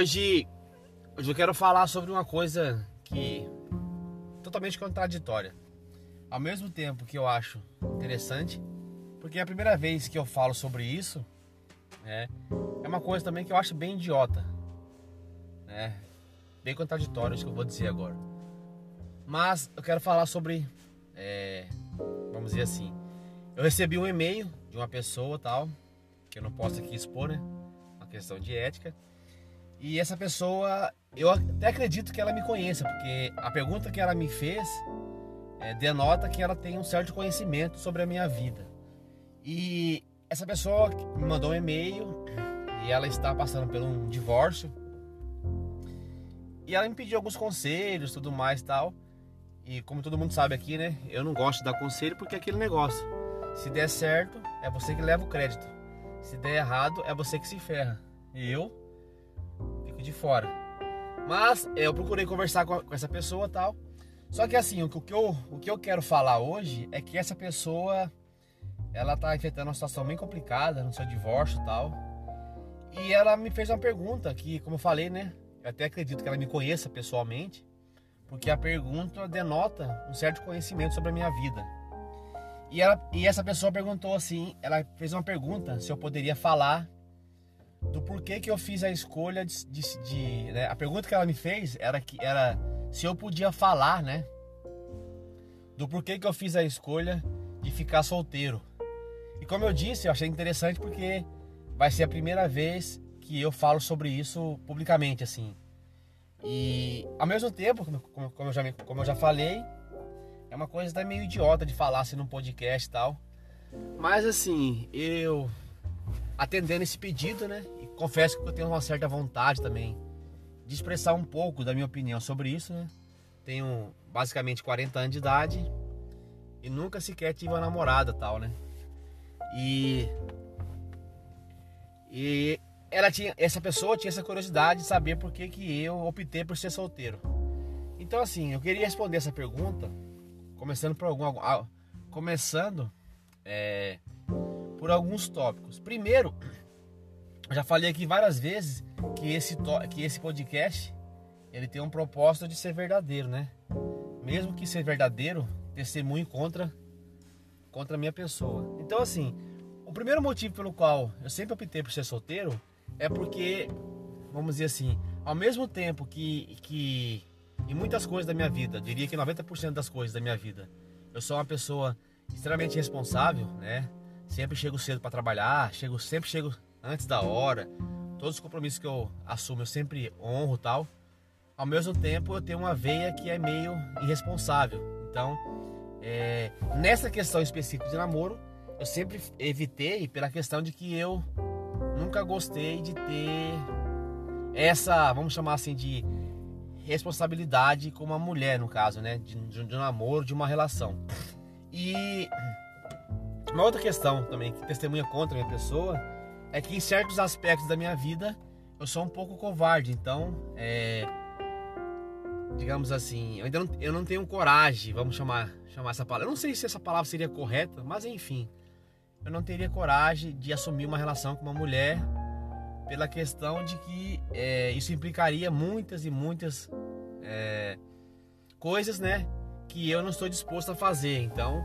Hoje, hoje eu quero falar sobre uma coisa que totalmente contraditória. Ao mesmo tempo que eu acho interessante, porque é a primeira vez que eu falo sobre isso, né, é uma coisa também que eu acho bem idiota, né, bem contraditório isso que eu vou dizer agora. Mas eu quero falar sobre, é, vamos dizer assim, eu recebi um e-mail de uma pessoa tal, que eu não posso aqui expor, né, uma questão de ética. E essa pessoa, eu até acredito que ela me conheça, porque a pergunta que ela me fez é, denota que ela tem um certo conhecimento sobre a minha vida. E essa pessoa me mandou um e-mail e ela está passando por um divórcio. E ela me pediu alguns conselhos, tudo mais tal. E como todo mundo sabe aqui, né? Eu não gosto de dar conselho porque é aquele negócio. Se der certo, é você que leva o crédito. Se der errado, é você que se ferra. E eu fico de fora. Mas é, eu procurei conversar com, essa pessoa tal. Só que assim, o que, eu, o que eu quero falar hoje é que essa pessoa ela tá enfrentando uma situação bem complicada no seu divórcio e tal. E ela me fez uma pergunta que, como eu falei, né? Eu até acredito que ela me conheça pessoalmente, porque a pergunta denota um certo conhecimento sobre a minha vida. E, ela, e essa pessoa perguntou assim, ela fez uma pergunta se eu poderia falar do porquê que eu fiz a escolha de, de, de né? a pergunta que ela me fez era que era se eu podia falar, né, do porquê que eu fiz a escolha de ficar solteiro. E como eu disse, eu achei interessante porque vai ser a primeira vez que eu falo sobre isso publicamente, assim. E ao mesmo tempo, como, como, eu, já, como eu já falei, é uma coisa até meio idiota de falar assim num podcast e tal. Mas assim, eu atendendo esse pedido, né? E confesso que eu tenho uma certa vontade também de expressar um pouco da minha opinião sobre isso, né? Tenho basicamente 40 anos de idade e nunca sequer tive uma namorada tal, né? E e ela tinha essa pessoa tinha essa curiosidade de saber por que que eu optei por ser solteiro. Então assim, eu queria responder essa pergunta começando por algum começando é, por alguns tópicos. Primeiro, já falei aqui várias vezes que esse, que esse podcast ele tem um propósito de ser verdadeiro, né? Mesmo que ser verdadeiro, testemunho contra contra a minha pessoa. Então assim, o primeiro motivo pelo qual eu sempre optei por ser solteiro é porque, vamos dizer assim, ao mesmo tempo que, que em muitas coisas da minha vida, diria que 90% das coisas da minha vida, eu sou uma pessoa extremamente responsável, né? Sempre chego cedo para trabalhar, chego, sempre chego antes da hora. Todos os compromissos que eu assumo eu sempre honro tal. Ao mesmo tempo eu tenho uma veia que é meio irresponsável. Então, é, nessa questão específica de namoro, eu sempre evitei pela questão de que eu nunca gostei de ter essa, vamos chamar assim, de responsabilidade com uma mulher, no caso, né? De, de, um namoro, de uma relação. E uma outra questão também que testemunha contra a minha pessoa é que em certos aspectos da minha vida eu sou um pouco covarde. Então, é, digamos assim, eu ainda não, eu não tenho coragem, vamos chamar, chamar essa palavra. Eu não sei se essa palavra seria correta, mas enfim, eu não teria coragem de assumir uma relação com uma mulher pela questão de que é, isso implicaria muitas e muitas é, coisas, né, que eu não estou disposto a fazer. Então,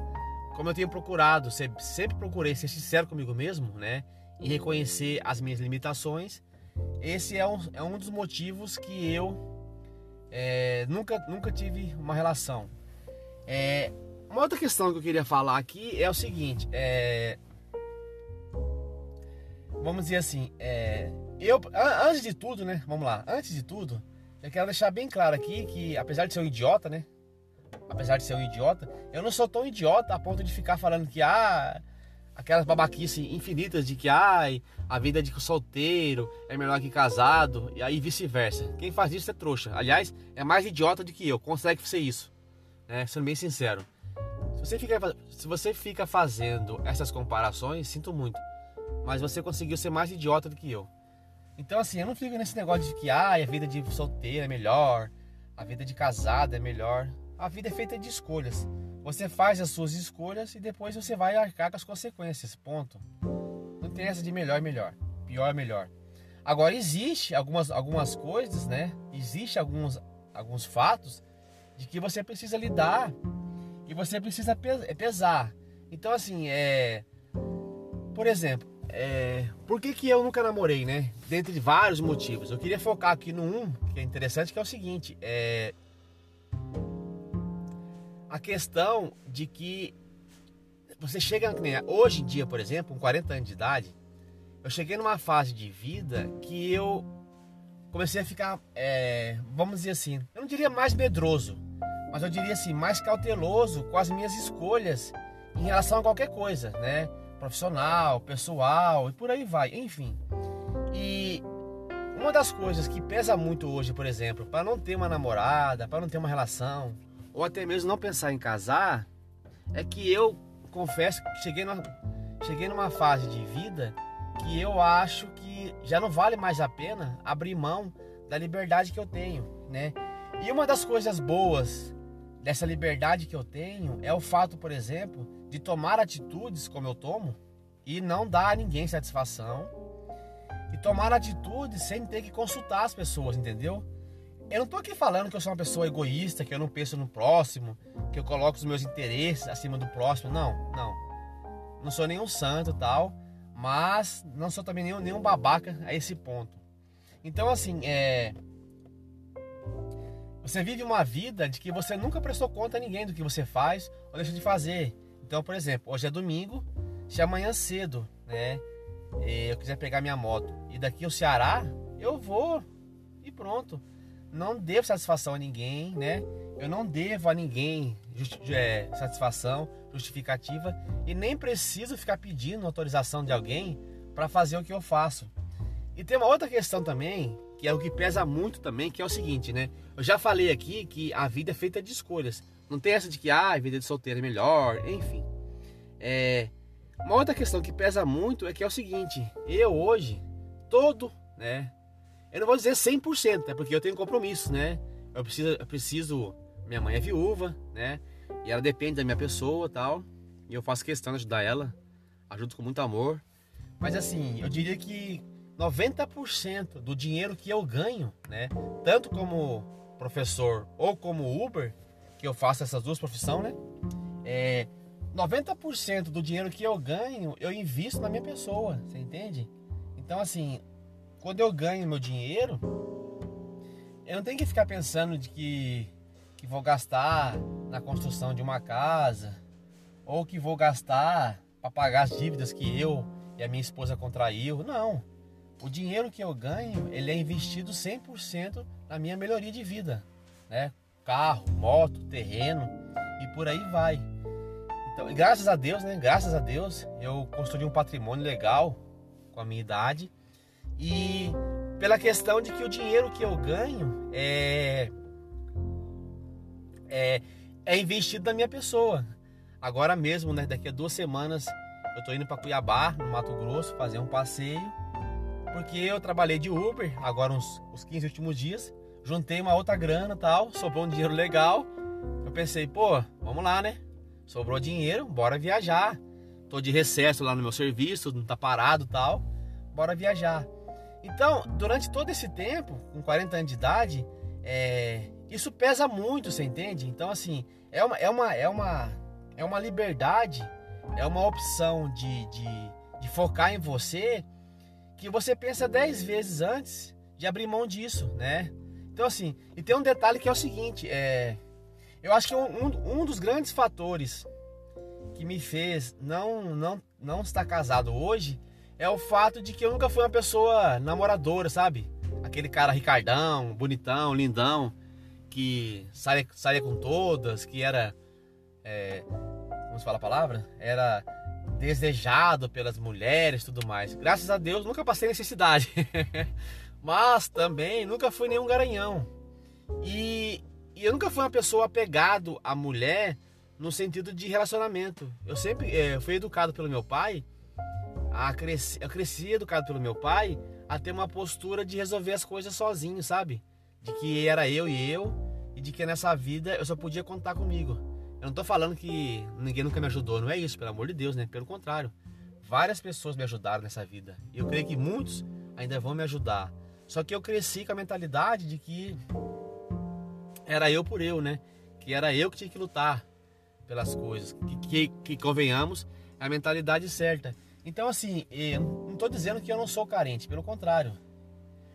como eu tenho procurado, sempre procurei ser sincero comigo mesmo, né? E reconhecer as minhas limitações. Esse é um, é um dos motivos que eu é, nunca, nunca tive uma relação. É, uma outra questão que eu queria falar aqui é o seguinte: é, vamos dizer assim, é, eu antes de tudo, né? Vamos lá, antes de tudo, eu quero deixar bem claro aqui que apesar de ser um idiota, né? Apesar de ser um idiota, eu não sou tão idiota a ponto de ficar falando que ah, aquelas babaquices infinitas de que ai, a vida de solteiro é melhor que casado e aí vice-versa. Quem faz isso é trouxa. Aliás, é mais idiota do que eu, consegue ser isso. Né? Sendo bem sincero. Se você fica, se você fica fazendo essas comparações, sinto muito. Mas você conseguiu ser mais idiota do que eu. Então assim, eu não fico nesse negócio de que ah, a vida de solteiro é melhor, a vida de casado é melhor. A vida é feita de escolhas. Você faz as suas escolhas e depois você vai arcar com as consequências. Ponto. Não tem essa de melhor melhor, pior melhor. Agora existe algumas, algumas coisas, né? Existe alguns, alguns fatos de que você precisa lidar e você precisa pesar. Então assim, é, por exemplo, é, por que, que eu nunca namorei, né? Dentre vários motivos. Eu queria focar aqui no um que é interessante, que é o seguinte: é a questão de que você chega hoje em dia, por exemplo, com 40 anos de idade, eu cheguei numa fase de vida que eu comecei a ficar, é, vamos dizer assim, eu não diria mais medroso, mas eu diria assim, mais cauteloso com as minhas escolhas em relação a qualquer coisa, né? Profissional, pessoal e por aí vai, enfim. E uma das coisas que pesa muito hoje, por exemplo, para não ter uma namorada, para não ter uma relação, ou até mesmo não pensar em casar, é que eu confesso que cheguei numa, cheguei numa fase de vida que eu acho que já não vale mais a pena abrir mão da liberdade que eu tenho, né? E uma das coisas boas dessa liberdade que eu tenho é o fato, por exemplo, de tomar atitudes como eu tomo e não dar a ninguém satisfação e tomar atitudes sem ter que consultar as pessoas, entendeu? Eu não tô aqui falando que eu sou uma pessoa egoísta, que eu não penso no próximo, que eu coloco os meus interesses acima do próximo. Não, não. Não sou nenhum santo tal, mas não sou também nenhum, nenhum babaca a esse ponto. Então, assim, é. Você vive uma vida de que você nunca prestou conta a ninguém do que você faz ou deixa de fazer. Então, por exemplo, hoje é domingo, se amanhã cedo, né, eu quiser pegar minha moto e daqui ao Ceará, eu vou e pronto não devo satisfação a ninguém, né? Eu não devo a ninguém é, satisfação, justificativa e nem preciso ficar pedindo autorização de alguém para fazer o que eu faço. E tem uma outra questão também, que é o que pesa muito também, que é o seguinte, né? Eu já falei aqui que a vida é feita de escolhas. Não tem essa de que ah, a vida de solteiro é melhor, enfim. É, uma outra questão que pesa muito é que é o seguinte, eu hoje, todo, né, eu não vou dizer 100%, né? Porque eu tenho compromissos, né? Eu preciso, eu preciso. Minha mãe é viúva, né? E ela depende da minha pessoa tal. E eu faço questão de ajudar ela. Ajudo com muito amor. Mas assim, eu diria que 90% do dinheiro que eu ganho, né? Tanto como professor ou como Uber, que eu faço essas duas profissões, né? É, 90% do dinheiro que eu ganho, eu invisto na minha pessoa, você entende? Então, assim, quando eu ganho meu dinheiro, eu não tenho que ficar pensando de que, que vou gastar na construção de uma casa ou que vou gastar para pagar as dívidas que eu e a minha esposa contraiu. Não. O dinheiro que eu ganho, ele é investido 100% na minha melhoria de vida, né? Carro, moto, terreno e por aí vai. Então, graças a Deus, né? Graças a Deus, eu construí um patrimônio legal com a minha idade e pela questão de que o dinheiro que eu ganho é, é, é investido na minha pessoa. Agora mesmo, né, daqui a duas semanas, eu tô indo para Cuiabá, no Mato Grosso, fazer um passeio. Porque eu trabalhei de Uber agora uns, uns 15 últimos dias. Juntei uma outra grana tal, sobrou um dinheiro legal. Eu pensei, pô, vamos lá, né? Sobrou dinheiro, bora viajar. Tô de recesso lá no meu serviço, não tá parado tal. Bora viajar. Então, durante todo esse tempo, com 40 anos de idade, é, isso pesa muito, você entende? Então, assim, é uma, é uma, é uma, é uma liberdade, é uma opção de, de, de focar em você que você pensa 10 vezes antes de abrir mão disso, né? Então, assim, e tem um detalhe que é o seguinte: é, eu acho que um, um, um dos grandes fatores que me fez não, não, não estar casado hoje é o fato de que eu nunca fui uma pessoa namoradora, sabe? Aquele cara ricardão, bonitão, lindão, que saia com todas, que era. É, como se fala a palavra? Era desejado pelas mulheres tudo mais. Graças a Deus nunca passei necessidade. Mas também nunca fui nenhum garanhão. E, e, eu nunca fui uma pessoa apegado à mulher no sentido de relacionamento. Eu sempre é, fui educado pelo meu pai a cresci, eu cresci educado pelo meu pai a ter uma postura de resolver as coisas sozinho, sabe? De que era eu e eu e de que nessa vida eu só podia contar comigo. Eu não tô falando que ninguém nunca me ajudou, não é isso, pelo amor de Deus, né? Pelo contrário. Várias pessoas me ajudaram nessa vida. E eu creio que muitos ainda vão me ajudar. Só que eu cresci com a mentalidade de que era eu por eu, né? Que era eu que tinha que lutar pelas coisas. Que, que, que convenhamos, é a mentalidade certa. Então, assim, não estou dizendo que eu não sou carente, pelo contrário.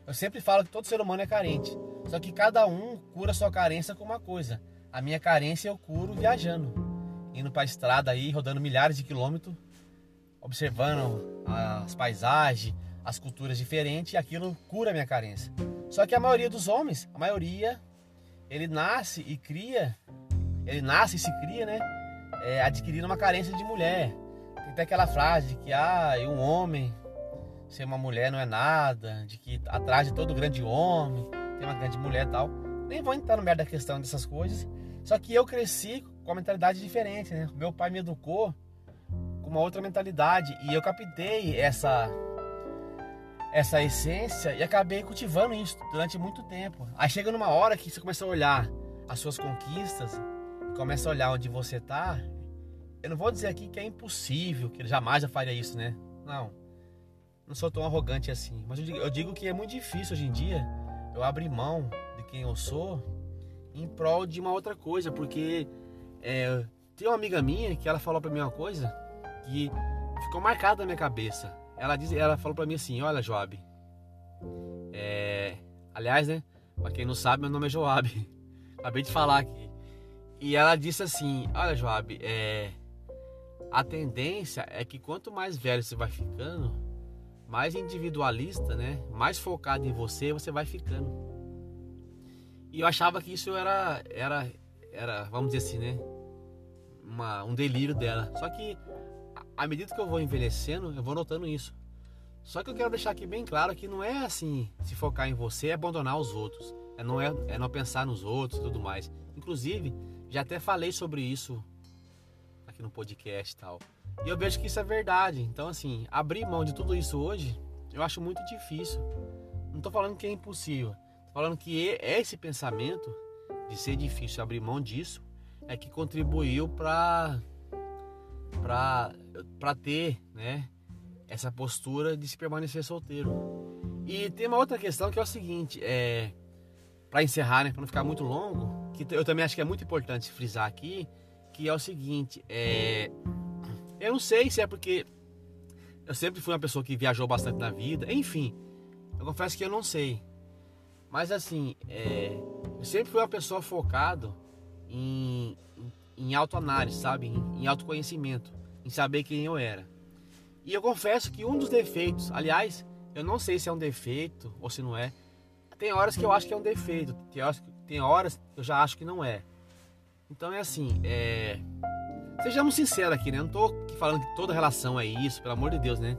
Eu sempre falo que todo ser humano é carente. Só que cada um cura sua carência com uma coisa. A minha carência eu curo viajando. Indo para a estrada aí, rodando milhares de quilômetros, observando as paisagens, as culturas diferentes, e aquilo cura a minha carência. Só que a maioria dos homens, a maioria, ele nasce e cria, ele nasce e se cria, né? É, adquirindo uma carência de mulher. Até aquela frase de que ah, um homem ser uma mulher não é nada, de que atrás de todo grande homem tem uma grande mulher e tal. Nem vou entrar no merda da questão dessas coisas. Só que eu cresci com uma mentalidade diferente, né? Meu pai me educou com uma outra mentalidade e eu captei essa essa essência e acabei cultivando isso durante muito tempo. Aí chega numa hora que você começa a olhar as suas conquistas, começa a olhar onde você está. Eu não vou dizer aqui que é impossível, que ele jamais faria isso, né? Não. Não sou tão arrogante assim. Mas eu digo, eu digo que é muito difícil hoje em dia eu abrir mão de quem eu sou em prol de uma outra coisa, porque é, tem uma amiga minha que ela falou para mim uma coisa que ficou marcada na minha cabeça. Ela diz, ela falou para mim assim, olha Joab, é, aliás, né, para quem não sabe, meu nome é Joab. Acabei de falar aqui. E ela disse assim, olha Joab, é, a tendência é que quanto mais velho você vai ficando, mais individualista, né, mais focado em você, você vai ficando. E eu achava que isso era, era, era, vamos dizer assim, né, uma, um delírio dela. Só que à medida que eu vou envelhecendo, eu vou notando isso. Só que eu quero deixar aqui bem claro que não é assim, se focar em você é abandonar os outros. É não, é, é não pensar nos outros e tudo mais. Inclusive, já até falei sobre isso aqui no podcast e tal. E eu vejo que isso é verdade. Então, assim, abrir mão de tudo isso hoje, eu acho muito difícil. Não tô falando que é impossível. Tô falando que esse pensamento de ser difícil abrir mão disso é que contribuiu para para ter, né, essa postura de se permanecer solteiro. E tem uma outra questão que é o seguinte, é para encerrar, né, para não ficar muito longo, que eu também acho que é muito importante frisar aqui, que é o seguinte, é eu não sei se é porque eu sempre fui uma pessoa que viajou bastante na vida, enfim, eu confesso que eu não sei. Mas assim, é, eu sempre fui uma pessoa focado em, em autoanálise, sabe? Em, em autoconhecimento, em saber quem eu era. E eu confesso que um dos defeitos, aliás, eu não sei se é um defeito ou se não é. Tem horas que eu acho que é um defeito, tem horas, tem horas que eu já acho que não é. Então é assim, é... sejamos sinceros aqui, né? Eu não tô falando que toda relação é isso, pelo amor de Deus, né?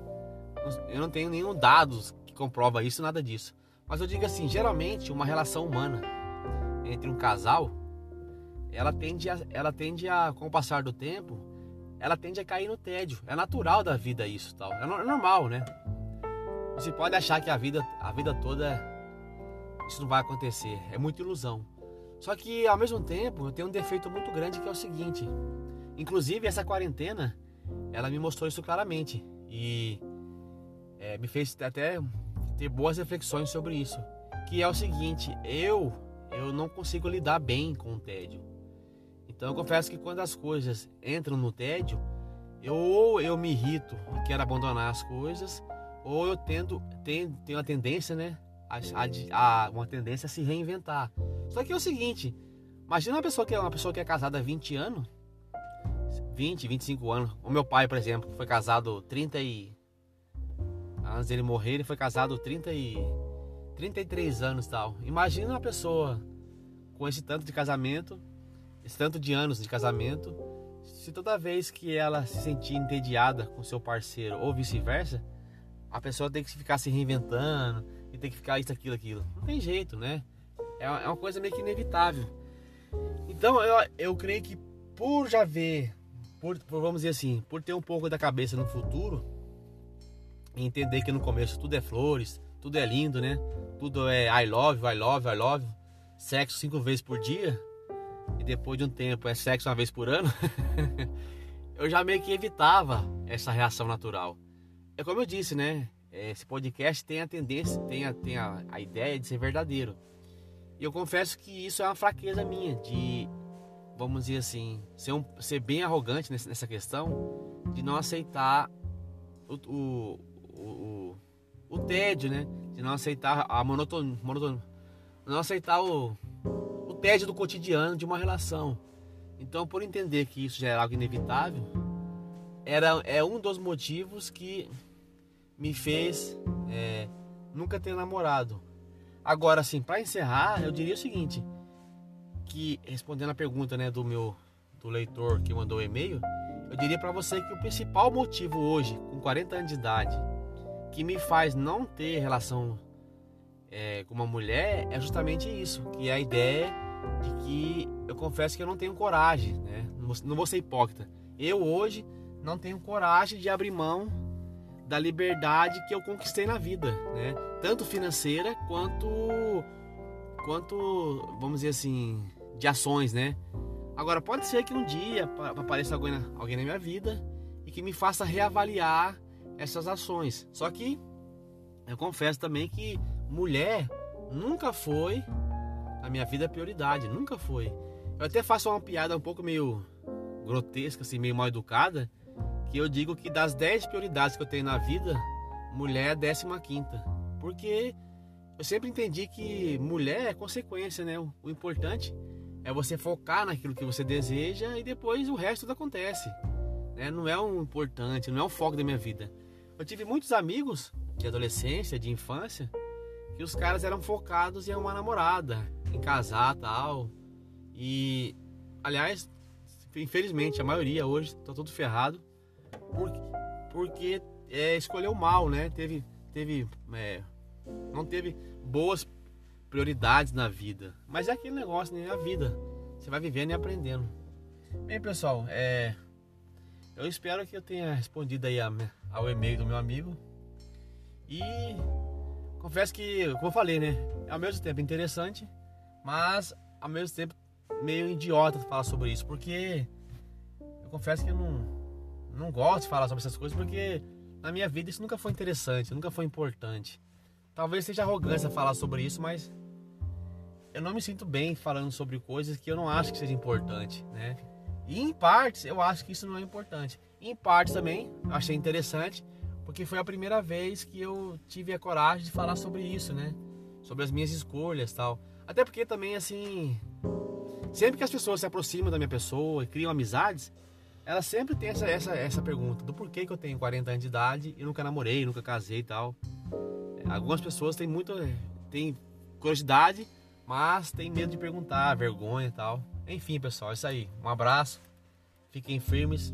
Eu não tenho nenhum dados que comprova isso, nada disso. Mas eu digo assim, geralmente uma relação humana entre um casal ela tende a, ela tende a, com o passar do tempo, ela tende a cair no tédio. É natural da vida isso, tal. É, é normal, né? Você pode achar que a vida, a vida toda isso não vai acontecer. É muita ilusão. Só que ao mesmo tempo, eu tenho um defeito muito grande que é o seguinte. Inclusive essa quarentena, ela me mostrou isso claramente e é, me fez até ter boas reflexões sobre isso. Que é o seguinte, eu eu não consigo lidar bem com o tédio. Então eu confesso que quando as coisas entram no tédio, eu ou eu me irrito e quero abandonar as coisas, ou eu tento, tenho, tenho a tendência, né? A, a, a, uma tendência a se reinventar. Só que é o seguinte, imagina uma pessoa que é uma pessoa que é casada há 20 anos, 20, 25 anos. O meu pai, por exemplo, foi casado 30 e antes dele morrer, ele foi casado 30 e 33 anos tal. Imagina uma pessoa com esse tanto de casamento esse tanto de anos de casamento, se toda vez que ela se sentir entediada com seu parceiro ou vice-versa, a pessoa tem que ficar se reinventando e tem que ficar isso, aquilo, aquilo. Não tem jeito, né? É, é uma coisa meio que inevitável. Então eu, eu creio que por já ver, por, por vamos dizer assim, por ter um pouco da cabeça no futuro, entender que no começo tudo é flores, tudo é lindo, né? Tudo é I love, I love, I love, sexo cinco vezes por dia, e depois de um tempo é sexo uma vez por ano, eu já meio que evitava essa reação natural. É como eu disse, né? esse podcast tem a tendência, tem a, tem a, a ideia de ser verdadeiro. E eu confesso que isso é uma fraqueza minha, de, vamos dizer assim, ser, um, ser bem arrogante nessa questão, de não aceitar o, o, o, o, tédio, né? De não aceitar a monotonia, monotonia não aceitar o, o tédio do cotidiano de uma relação. Então, por entender que isso já era algo inevitável, era, é um dos motivos que me fez é, nunca ter namorado. Agora, assim, para encerrar, eu diria o seguinte, que respondendo a pergunta, né, do meu do leitor que mandou o e-mail, eu diria para você que o principal motivo hoje, com 40 anos de idade, que me faz não ter relação é, com uma mulher é justamente isso, que é a ideia de que eu confesso que eu não tenho coragem, né? Não vou ser hipócrita. Eu hoje não tenho coragem de abrir mão da liberdade que eu conquistei na vida, né? Tanto financeira quanto quanto vamos dizer assim, de ações, né? Agora pode ser que um dia apareça alguém na, alguém na minha vida e que me faça reavaliar essas ações. Só que eu confesso também que mulher nunca foi a minha vida prioridade, nunca foi. Eu até faço uma piada um pouco meio grotesca, assim, meio mal educada, que eu digo que das 10 prioridades que eu tenho na vida, mulher é a 15 quinta. Porque eu sempre entendi que mulher é consequência, né? O importante é você focar naquilo que você deseja e depois o resto acontece. Né? Não é um importante, não é o foco da minha vida. Eu tive muitos amigos de adolescência, de infância, que os caras eram focados em uma namorada, em casar tal. E, aliás, infelizmente, a maioria hoje tá tudo ferrado porque, porque é, escolheu mal, né? Teve, teve, é, não teve boas prioridades na vida. Mas é aquele negócio, né? A vida. Você vai vivendo e aprendendo. Bem, pessoal, é, eu espero que eu tenha respondido aí ao e-mail do meu amigo. E confesso que, como eu falei, né? É ao mesmo tempo interessante, mas ao mesmo tempo meio idiota falar sobre isso, porque eu confesso que eu não, não gosto de falar sobre essas coisas, porque na minha vida isso nunca foi interessante, nunca foi importante. Talvez seja arrogância falar sobre isso, mas eu não me sinto bem falando sobre coisas que eu não acho que seja importante, né? E em partes eu acho que isso não é importante. Em partes também achei interessante, porque foi a primeira vez que eu tive a coragem de falar sobre isso, né? Sobre as minhas escolhas, tal. Até porque também assim, sempre que as pessoas se aproximam da minha pessoa e criam amizades, elas sempre têm essa, essa, essa pergunta do porquê que eu tenho 40 anos de idade e nunca namorei, nunca casei e tal. Algumas pessoas têm muito têm curiosidade, mas têm medo de perguntar, vergonha e tal. Enfim, pessoal, é isso aí. Um abraço. Fiquem firmes